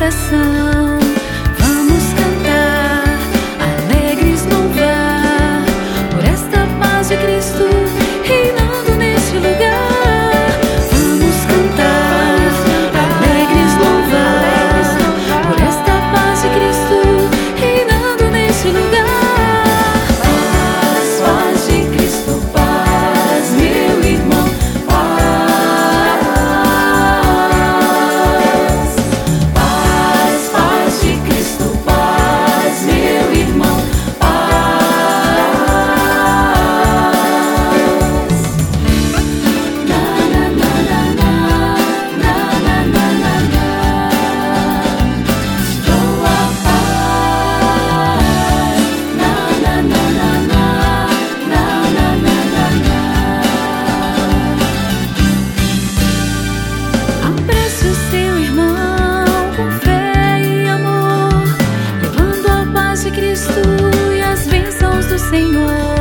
coração. Senhor.